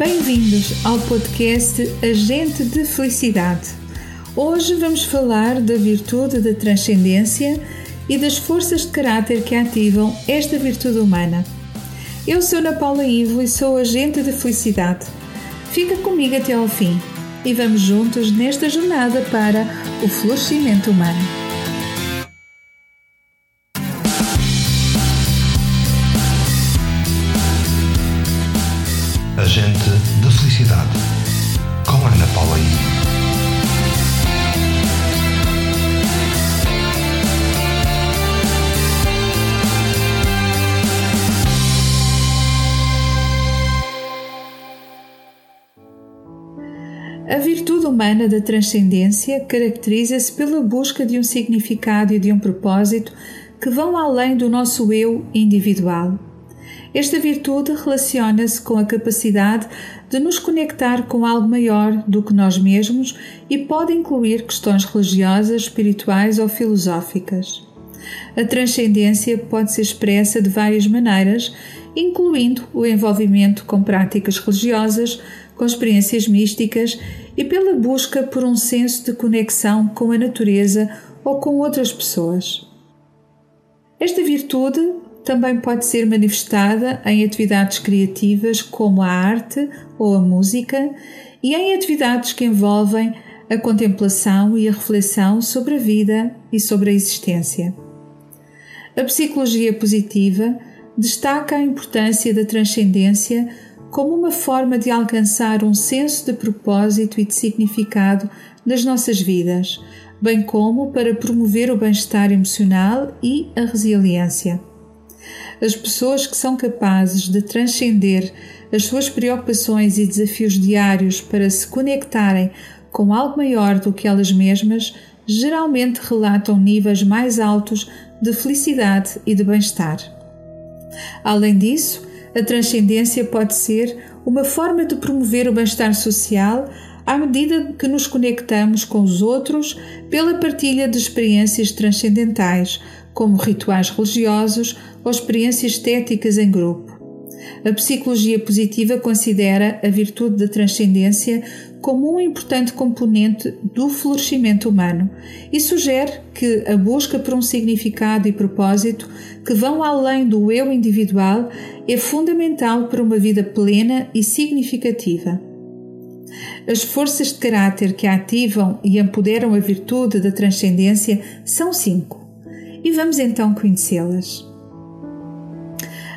Bem-vindos ao podcast Agente de Felicidade. Hoje vamos falar da virtude da transcendência e das forças de caráter que ativam esta virtude humana. Eu sou Ana Paula Ivo e sou agente de felicidade. Fica comigo até ao fim e vamos juntos nesta jornada para o florescimento humano. Agente da Felicidade, com Ana Paula I. A virtude humana da transcendência caracteriza-se pela busca de um significado e de um propósito que vão além do nosso eu individual esta virtude relaciona-se com a capacidade de nos conectar com algo maior do que nós mesmos e pode incluir questões religiosas, espirituais ou filosóficas. A transcendência pode ser expressa de várias maneiras, incluindo o envolvimento com práticas religiosas, com experiências místicas e pela busca por um senso de conexão com a natureza ou com outras pessoas. Esta virtude também pode ser manifestada em atividades criativas como a arte ou a música e em atividades que envolvem a contemplação e a reflexão sobre a vida e sobre a existência. A psicologia positiva destaca a importância da transcendência como uma forma de alcançar um senso de propósito e de significado nas nossas vidas, bem como para promover o bem-estar emocional e a resiliência. As pessoas que são capazes de transcender as suas preocupações e desafios diários para se conectarem com algo maior do que elas mesmas geralmente relatam níveis mais altos de felicidade e de bem-estar. Além disso, a transcendência pode ser uma forma de promover o bem-estar social à medida que nos conectamos com os outros pela partilha de experiências transcendentais, como rituais religiosos ou experiências estéticas em grupo. A psicologia positiva considera a virtude da transcendência como um importante componente do florescimento humano e sugere que a busca por um significado e propósito que vão além do eu individual é fundamental para uma vida plena e significativa. As forças de caráter que ativam e empoderam a virtude da transcendência são cinco, e vamos então conhecê-las.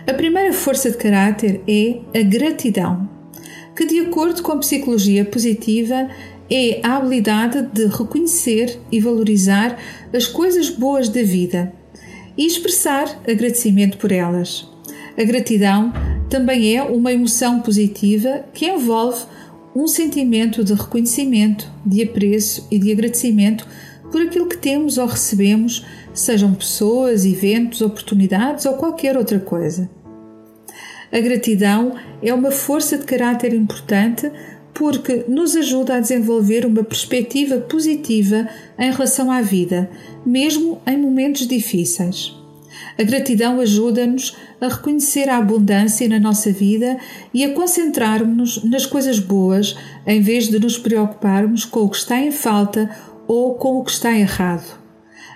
A primeira força de caráter é a gratidão, que, de acordo com a psicologia positiva, é a habilidade de reconhecer e valorizar as coisas boas da vida e expressar agradecimento por elas. A gratidão também é uma emoção positiva que envolve um sentimento de reconhecimento, de apreço e de agradecimento por aquilo que temos ou recebemos, sejam pessoas, eventos, oportunidades ou qualquer outra coisa. A gratidão é uma força de caráter importante porque nos ajuda a desenvolver uma perspectiva positiva em relação à vida, mesmo em momentos difíceis. A gratidão ajuda-nos a reconhecer a abundância na nossa vida e a concentrarmos-nos nas coisas boas, em vez de nos preocuparmos com o que está em falta ou com o que está errado.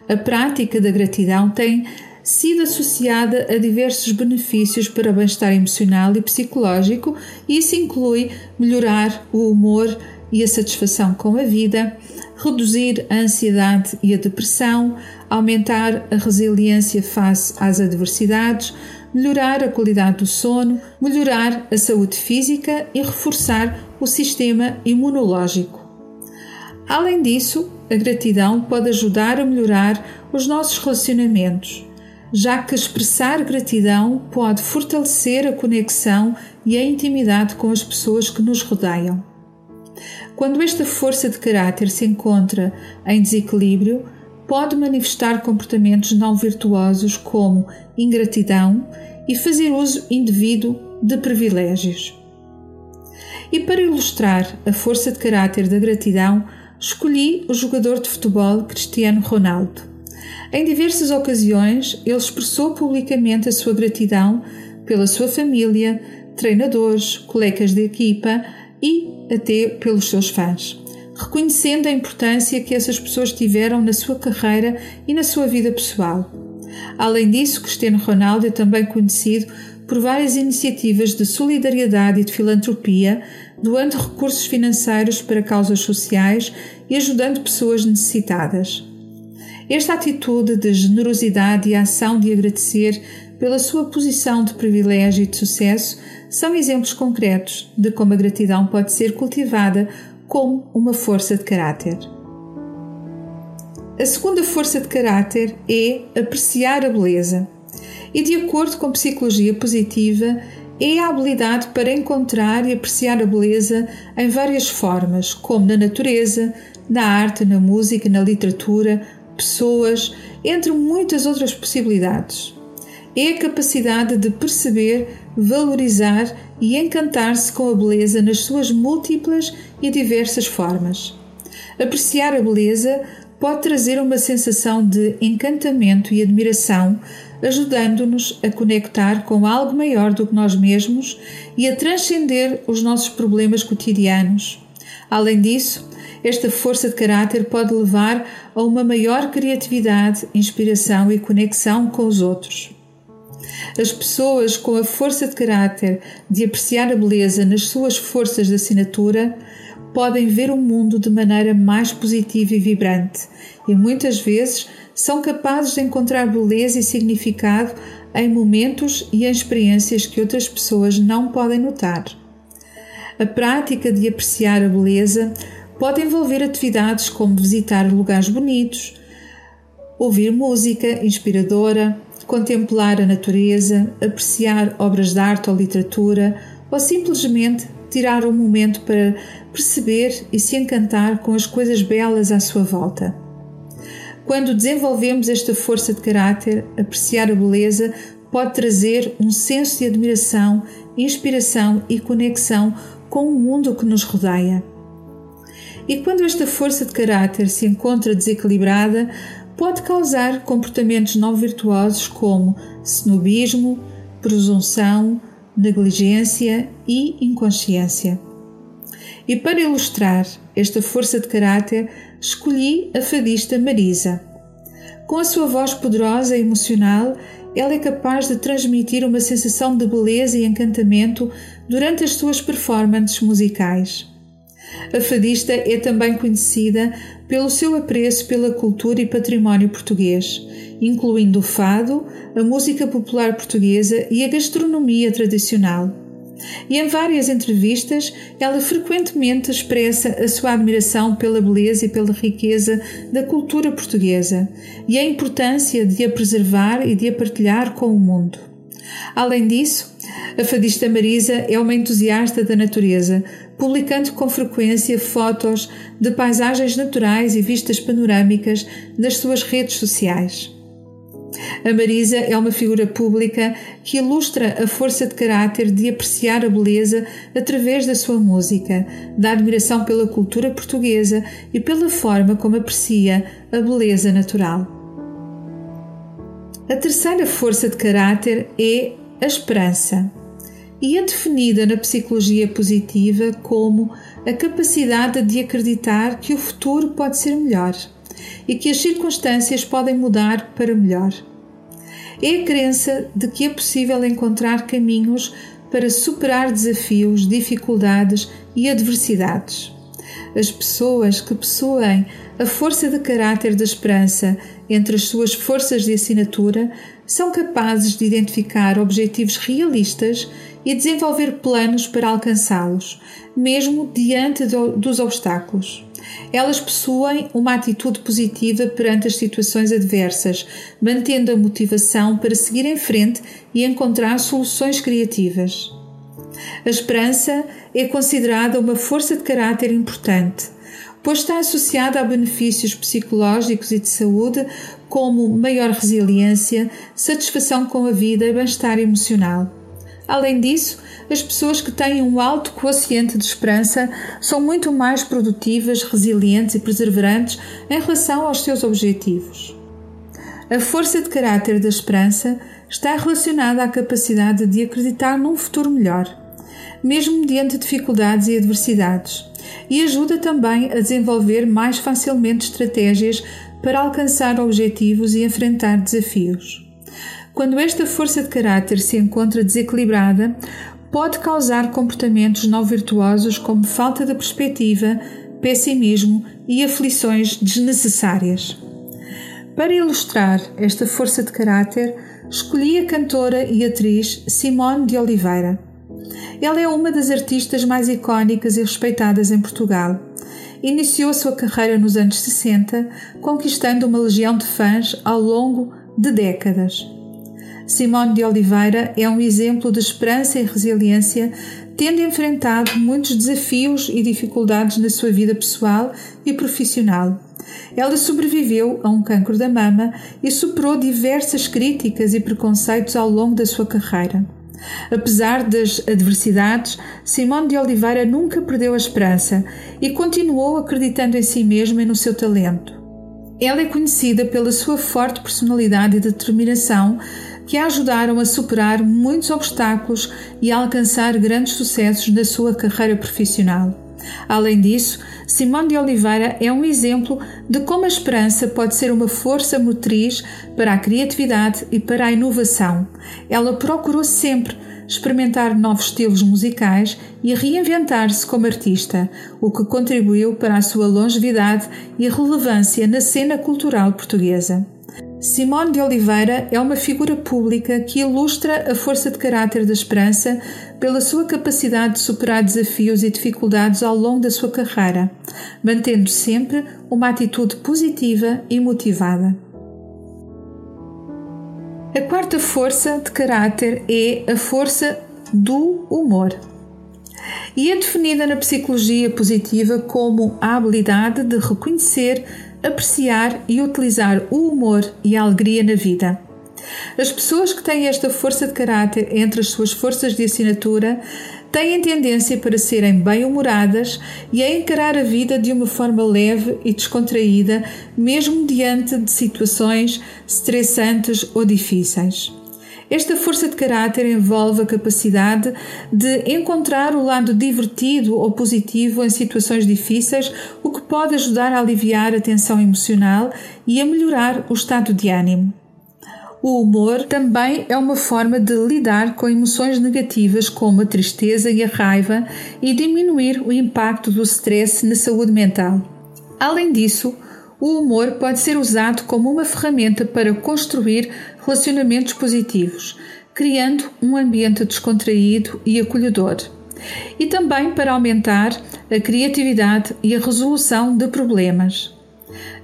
A prática da gratidão tem sido associada a diversos benefícios para bem-estar emocional e psicológico, e isso inclui melhorar o humor e a satisfação com a vida, reduzir a ansiedade e a depressão, aumentar a resiliência face às adversidades, melhorar a qualidade do sono, melhorar a saúde física e reforçar o sistema imunológico. Além disso, a gratidão pode ajudar a melhorar os nossos relacionamentos, já que expressar gratidão pode fortalecer a conexão e a intimidade com as pessoas que nos rodeiam. Quando esta força de caráter se encontra em desequilíbrio, pode manifestar comportamentos não virtuosos como ingratidão e fazer uso indevido de privilégios. E para ilustrar a força de caráter da gratidão, escolhi o jogador de futebol Cristiano Ronaldo. Em diversas ocasiões, ele expressou publicamente a sua gratidão pela sua família, treinadores, colegas de equipa e até pelos seus fãs, reconhecendo a importância que essas pessoas tiveram na sua carreira e na sua vida pessoal. Além disso, Cristiano Ronaldo é também conhecido por várias iniciativas de solidariedade e de filantropia, doando recursos financeiros para causas sociais e ajudando pessoas necessitadas. Esta atitude de generosidade e ação de agradecer pela sua posição de privilégio e de sucesso são exemplos concretos de como a gratidão pode ser cultivada como uma força de caráter. A segunda força de caráter é apreciar a beleza. E de acordo com psicologia positiva, é a habilidade para encontrar e apreciar a beleza em várias formas, como na natureza, na arte, na música, na literatura, pessoas, entre muitas outras possibilidades. É a capacidade de perceber, valorizar e encantar-se com a beleza nas suas múltiplas e diversas formas. Apreciar a beleza pode trazer uma sensação de encantamento e admiração, ajudando-nos a conectar com algo maior do que nós mesmos e a transcender os nossos problemas cotidianos. Além disso, esta força de caráter pode levar a uma maior criatividade, inspiração e conexão com os outros. As pessoas com a força de caráter de apreciar a beleza nas suas forças de assinatura podem ver o mundo de maneira mais positiva e vibrante e muitas vezes são capazes de encontrar beleza e significado em momentos e em experiências que outras pessoas não podem notar. A prática de apreciar a beleza pode envolver atividades como visitar lugares bonitos, ouvir música inspiradora, contemplar a natureza, apreciar obras de arte ou literatura ou simplesmente tirar um momento para perceber e se encantar com as coisas belas à sua volta. Quando desenvolvemos esta força de caráter, apreciar a beleza pode trazer um senso de admiração, inspiração e conexão com o mundo que nos rodeia. E quando esta força de caráter se encontra desequilibrada, pode causar comportamentos não virtuosos como snobismo, presunção, negligência e inconsciência. E para ilustrar esta força de caráter, escolhi a fadista Marisa. Com a sua voz poderosa e emocional, ela é capaz de transmitir uma sensação de beleza e encantamento durante as suas performances musicais. A fadista é também conhecida pelo seu apreço pela cultura e património português, incluindo o fado, a música popular portuguesa e a gastronomia tradicional. E em várias entrevistas, ela frequentemente expressa a sua admiração pela beleza e pela riqueza da cultura portuguesa e a importância de a preservar e de a partilhar com o mundo. Além disso, a fadista Marisa é uma entusiasta da natureza, publicando com frequência fotos de paisagens naturais e vistas panorâmicas nas suas redes sociais. A Marisa é uma figura pública que ilustra a força de caráter de apreciar a beleza através da sua música, da admiração pela cultura portuguesa e pela forma como aprecia a beleza natural. A terceira força de caráter é a esperança e é definida na psicologia positiva como a capacidade de acreditar que o futuro pode ser melhor e que as circunstâncias podem mudar para melhor. É a crença de que é possível encontrar caminhos para superar desafios, dificuldades e adversidades. As pessoas que possuem a força de caráter da esperança entre as suas forças de assinatura são capazes de identificar objetivos realistas e desenvolver planos para alcançá-los, mesmo diante do, dos obstáculos. Elas possuem uma atitude positiva perante as situações adversas, mantendo a motivação para seguir em frente e encontrar soluções criativas. A esperança é considerada uma força de caráter importante, pois está associada a benefícios psicológicos e de saúde, como maior resiliência, satisfação com a vida e bem-estar emocional. Além disso, as pessoas que têm um alto quociente de esperança são muito mais produtivas, resilientes e perseverantes em relação aos seus objetivos. A força de caráter da esperança está relacionada à capacidade de acreditar num futuro melhor mesmo mediante dificuldades e adversidades, e ajuda também a desenvolver mais facilmente estratégias para alcançar objetivos e enfrentar desafios. Quando esta força de caráter se encontra desequilibrada, pode causar comportamentos não virtuosos como falta de perspectiva, pessimismo e aflições desnecessárias. Para ilustrar esta força de caráter, escolhi a cantora e atriz Simone de Oliveira. Ela é uma das artistas mais icónicas e respeitadas em Portugal. Iniciou sua carreira nos anos 60, conquistando uma legião de fãs ao longo de décadas. Simone de Oliveira é um exemplo de esperança e resiliência, tendo enfrentado muitos desafios e dificuldades na sua vida pessoal e profissional. Ela sobreviveu a um cancro da mama e superou diversas críticas e preconceitos ao longo da sua carreira. Apesar das adversidades, Simone de Oliveira nunca perdeu a esperança e continuou acreditando em si mesma e no seu talento. Ela é conhecida pela sua forte personalidade e determinação que a ajudaram a superar muitos obstáculos e a alcançar grandes sucessos na sua carreira profissional. Além disso, Simone de Oliveira é um exemplo de como a esperança pode ser uma força motriz para a criatividade e para a inovação. Ela procurou sempre experimentar novos estilos musicais e reinventar-se como artista, o que contribuiu para a sua longevidade e relevância na cena cultural portuguesa. Simone de Oliveira é uma figura pública que ilustra a força de caráter da esperança pela sua capacidade de superar desafios e dificuldades ao longo da sua carreira, mantendo sempre uma atitude positiva e motivada. A quarta força de caráter é a força do humor. E é definida na psicologia positiva como a habilidade de reconhecer apreciar e utilizar o humor e a alegria na vida. As pessoas que têm esta força de caráter entre as suas forças de assinatura têm tendência para serem bem-humoradas e a encarar a vida de uma forma leve e descontraída, mesmo diante de situações estressantes ou difíceis. Esta força de caráter envolve a capacidade de encontrar o lado divertido ou positivo em situações difíceis, o que pode ajudar a aliviar a tensão emocional e a melhorar o estado de ânimo. O humor também é uma forma de lidar com emoções negativas como a tristeza e a raiva e diminuir o impacto do stress na saúde mental. Além disso, o humor pode ser usado como uma ferramenta para construir relacionamentos positivos, criando um ambiente descontraído e acolhedor. E também para aumentar a criatividade e a resolução de problemas.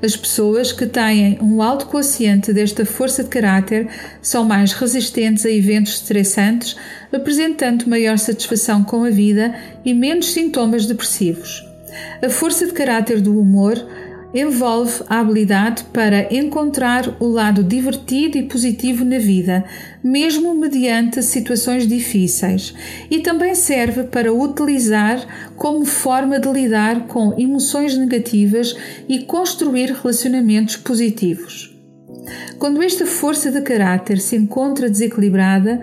As pessoas que têm um alto quociente desta força de caráter são mais resistentes a eventos estressantes, apresentando maior satisfação com a vida e menos sintomas depressivos. A força de caráter do humor envolve a habilidade para encontrar o lado divertido e positivo na vida, mesmo mediante situações difíceis, e também serve para utilizar como forma de lidar com emoções negativas e construir relacionamentos positivos. Quando esta força de caráter se encontra desequilibrada,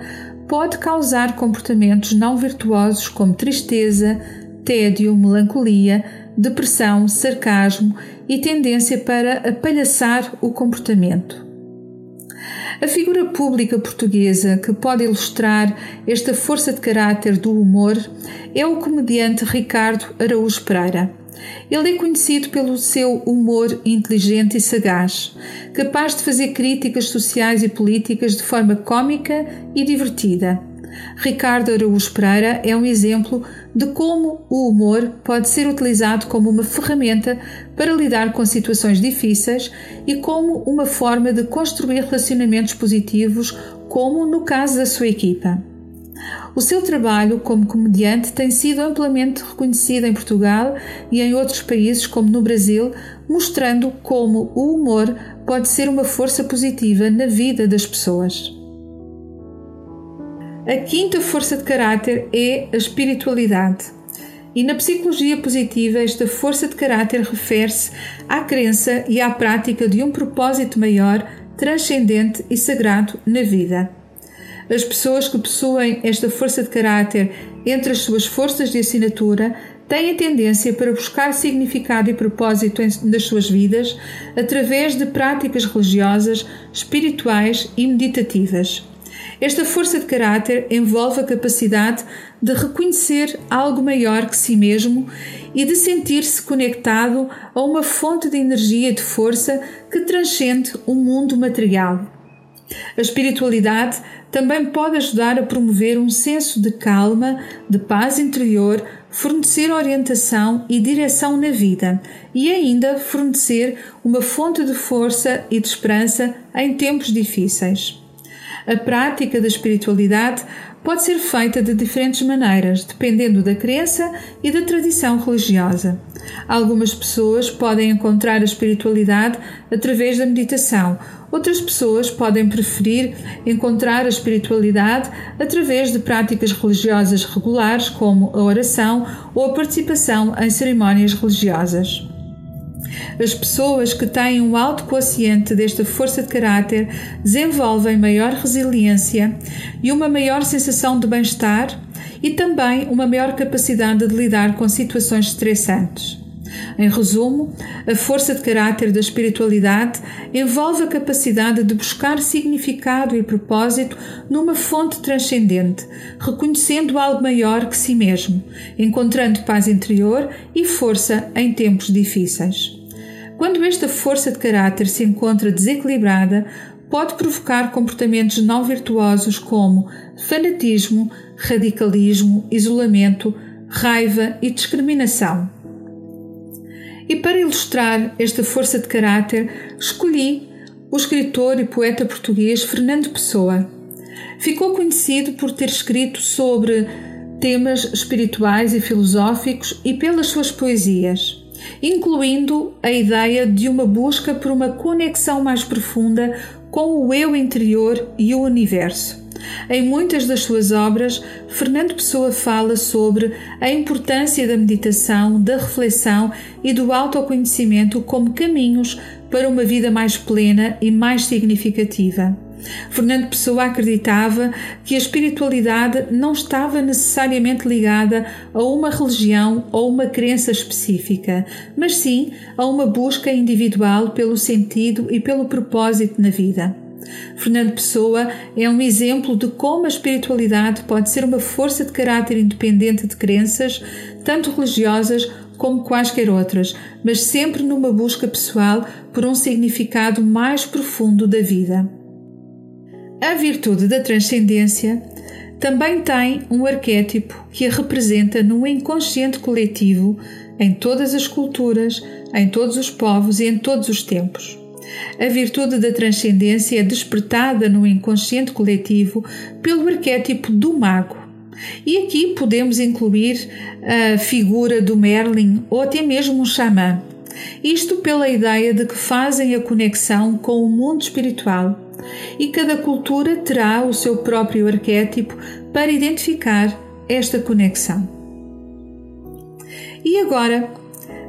pode causar comportamentos não virtuosos como tristeza, tédio, melancolia, depressão, sarcasmo e tendência para apalhaçar o comportamento. A figura pública portuguesa que pode ilustrar esta força de caráter do humor é o comediante Ricardo Araújo Pereira. Ele é conhecido pelo seu humor inteligente e sagaz, capaz de fazer críticas sociais e políticas de forma cômica e divertida. Ricardo Araújo Pereira é um exemplo de como o humor pode ser utilizado como uma ferramenta para lidar com situações difíceis e como uma forma de construir relacionamentos positivos, como no caso da sua equipa. O seu trabalho como comediante tem sido amplamente reconhecido em Portugal e em outros países, como no Brasil, mostrando como o humor pode ser uma força positiva na vida das pessoas. A quinta força de caráter é a espiritualidade. E na psicologia positiva, esta força de caráter refere-se à crença e à prática de um propósito maior, transcendente e sagrado na vida. As pessoas que possuem esta força de caráter entre as suas forças de assinatura têm a tendência para buscar significado e propósito nas suas vidas através de práticas religiosas, espirituais e meditativas. Esta força de caráter envolve a capacidade de reconhecer algo maior que si mesmo e de sentir-se conectado a uma fonte de energia e de força que transcende o mundo material. A espiritualidade também pode ajudar a promover um senso de calma, de paz interior, fornecer orientação e direção na vida e ainda fornecer uma fonte de força e de esperança em tempos difíceis. A prática da espiritualidade pode ser feita de diferentes maneiras, dependendo da crença e da tradição religiosa. Algumas pessoas podem encontrar a espiritualidade através da meditação, outras pessoas podem preferir encontrar a espiritualidade através de práticas religiosas regulares, como a oração ou a participação em cerimónias religiosas. As pessoas que têm um alto quociente desta força de caráter desenvolvem maior resiliência e uma maior sensação de bem-estar e também uma maior capacidade de lidar com situações estressantes. Em resumo, a força de caráter da espiritualidade envolve a capacidade de buscar significado e propósito numa fonte transcendente, reconhecendo algo maior que si mesmo, encontrando paz interior e força em tempos difíceis. Quando esta força de caráter se encontra desequilibrada, pode provocar comportamentos não virtuosos como fanatismo, radicalismo, isolamento, raiva e discriminação. E para ilustrar esta força de caráter, escolhi o escritor e poeta português Fernando Pessoa. Ficou conhecido por ter escrito sobre temas espirituais e filosóficos e pelas suas poesias incluindo a ideia de uma busca por uma conexão mais profunda com o eu interior e o universo. Em muitas das suas obras, Fernando Pessoa fala sobre a importância da meditação, da reflexão e do autoconhecimento como caminhos para uma vida mais plena e mais significativa. Fernando Pessoa acreditava que a espiritualidade não estava necessariamente ligada a uma religião ou uma crença específica, mas sim a uma busca individual pelo sentido e pelo propósito na vida. Fernando Pessoa é um exemplo de como a espiritualidade pode ser uma força de caráter independente de crenças, tanto religiosas como quaisquer outras, mas sempre numa busca pessoal por um significado mais profundo da vida. A virtude da transcendência também tem um arquétipo que a representa no inconsciente coletivo em todas as culturas, em todos os povos e em todos os tempos. A virtude da transcendência é despertada no inconsciente coletivo pelo arquétipo do mago. E aqui podemos incluir a figura do Merlin ou até mesmo um xamã. Isto pela ideia de que fazem a conexão com o mundo espiritual e cada cultura terá o seu próprio arquétipo para identificar esta conexão. E agora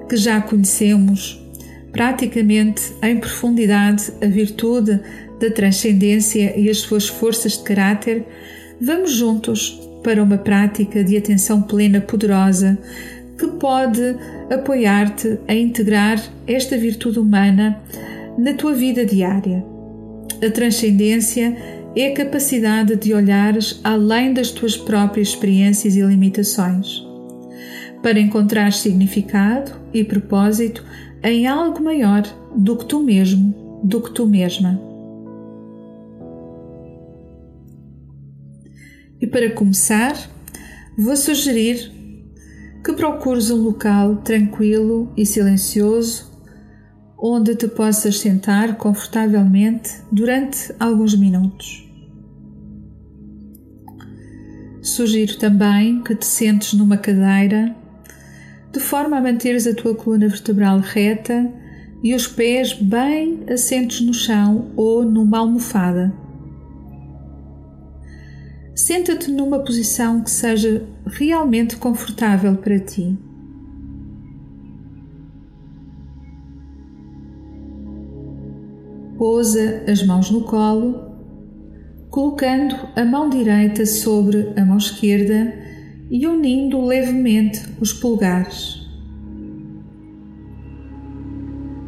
que já conhecemos praticamente em profundidade a virtude da transcendência e as suas forças de caráter, vamos juntos para uma prática de atenção plena poderosa que pode apoiar-te a integrar esta virtude humana na tua vida diária. A transcendência é a capacidade de olhares além das tuas próprias experiências e limitações, para encontrar significado e propósito em algo maior do que tu mesmo, do que tu mesma. E para começar, vou sugerir que procures um local tranquilo e silencioso onde te possas sentar confortavelmente durante alguns minutos. Sugiro também que te sentes numa cadeira de forma a manteres a tua coluna vertebral reta e os pés bem assentos no chão ou numa almofada. Senta-te numa posição que seja realmente confortável para ti. Pousa as mãos no colo, colocando a mão direita sobre a mão esquerda e unindo levemente os polegares.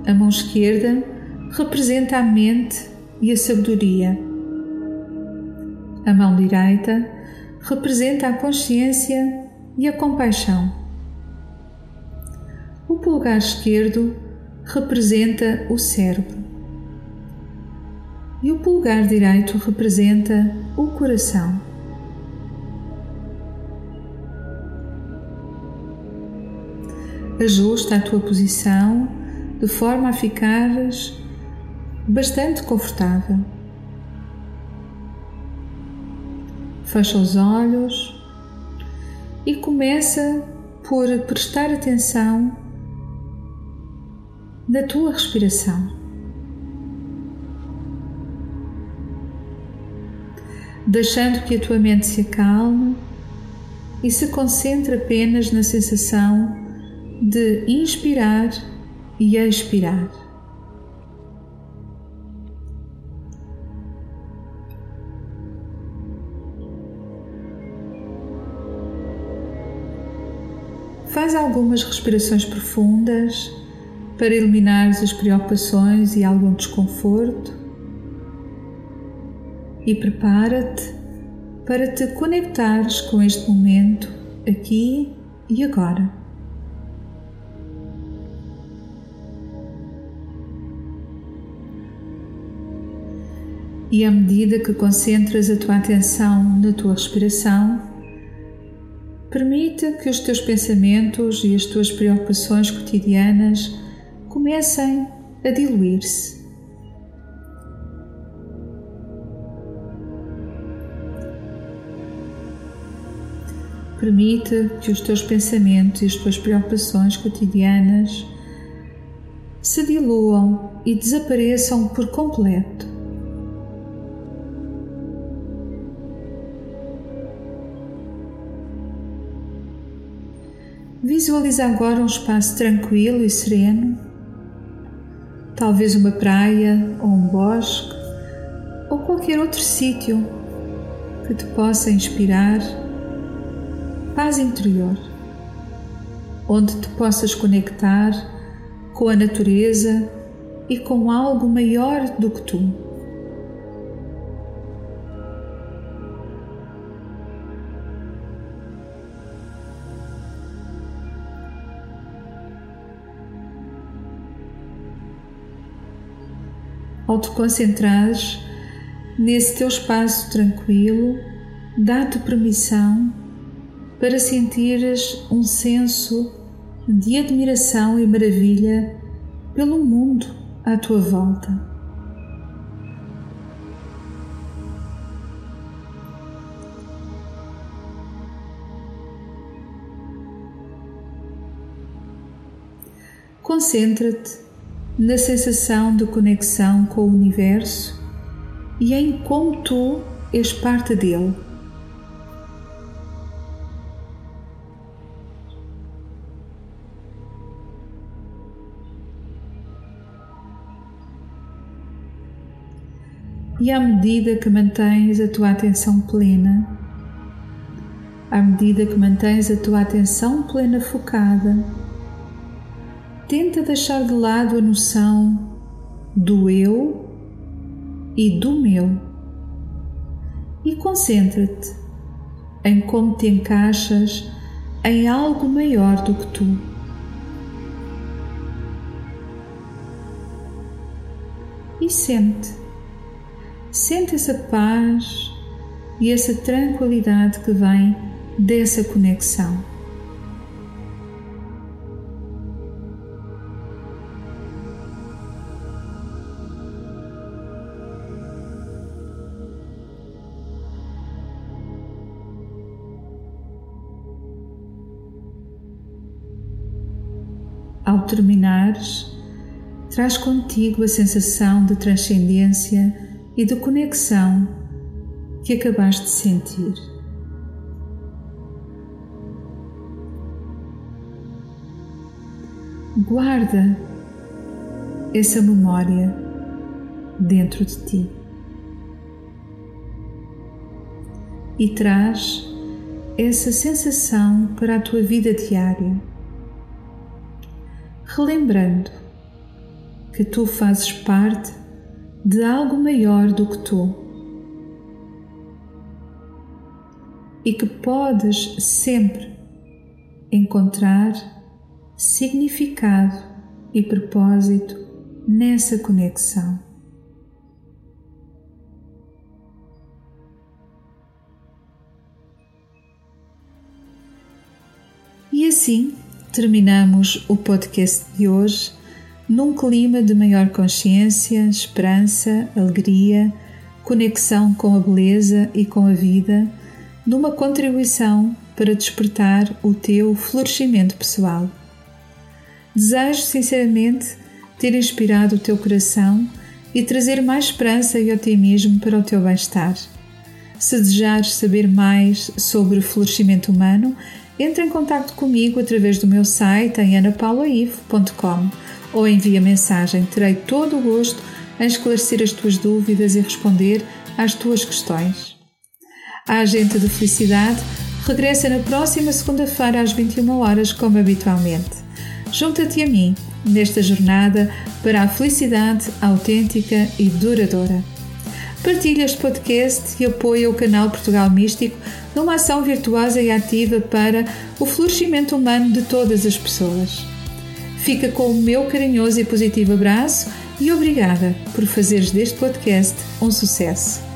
A mão esquerda representa a mente e a sabedoria. A mão direita representa a consciência e a compaixão. O polegar esquerdo representa o cérebro e o polegar direito representa o coração. Ajusta a tua posição de forma a ficares bastante confortável. Fecha os olhos e começa por prestar atenção na tua respiração. Deixando que a tua mente se acalme e se concentre apenas na sensação de inspirar e expirar. Faz algumas respirações profundas para eliminares as preocupações e algum desconforto e prepara-te para te conectares com este momento aqui e agora. E à medida que concentras a tua atenção na tua respiração, permite que os teus pensamentos e as tuas preocupações cotidianas comecem a diluir-se. Permite que os teus pensamentos e as tuas preocupações cotidianas se diluam e desapareçam por completo. Visualiza agora um espaço tranquilo e sereno talvez uma praia ou um bosque ou qualquer outro sítio que te possa inspirar paz interior, onde te possas conectar com a natureza e com algo maior do que tu. Ao te concentrares nesse teu espaço tranquilo, dá-te permissão para sentires um senso de admiração e maravilha pelo mundo à tua volta. Concentra-te na sensação de conexão com o universo e em como tu és parte dele. E à medida que mantens a tua atenção plena, à medida que mantens a tua atenção plena focada, tenta deixar de lado a noção do eu e do meu e concentra-te em como te encaixas em algo maior do que tu. E sente, sente essa paz e essa tranquilidade que vem dessa conexão. Terminares, traz contigo a sensação de transcendência e de conexão que acabaste de sentir. Guarda essa memória dentro de ti. e traz essa sensação para a tua vida diária. Relembrando que tu fazes parte de algo maior do que tu e que podes sempre encontrar significado e propósito nessa conexão. E assim terminamos o podcast de hoje num clima de maior consciência, esperança, alegria, conexão com a beleza e com a vida, numa contribuição para despertar o teu florescimento pessoal. Desejo sinceramente ter inspirado o teu coração e trazer mais esperança e otimismo para o teu bem-estar. Se desejares saber mais sobre o florescimento humano, entre em contato comigo através do meu site em anapaulaivo.com ou envia mensagem. Terei todo o gosto em esclarecer as tuas dúvidas e responder às tuas questões. A Agente de Felicidade regressa na próxima segunda-feira às 21 horas, como habitualmente. Junta-te a mim nesta jornada para a felicidade autêntica e duradoura. Partilha este podcast e apoia o canal Portugal Místico numa ação virtuosa e ativa para o florescimento humano de todas as pessoas. Fica com o meu carinhoso e positivo abraço e obrigada por fazeres deste podcast um sucesso.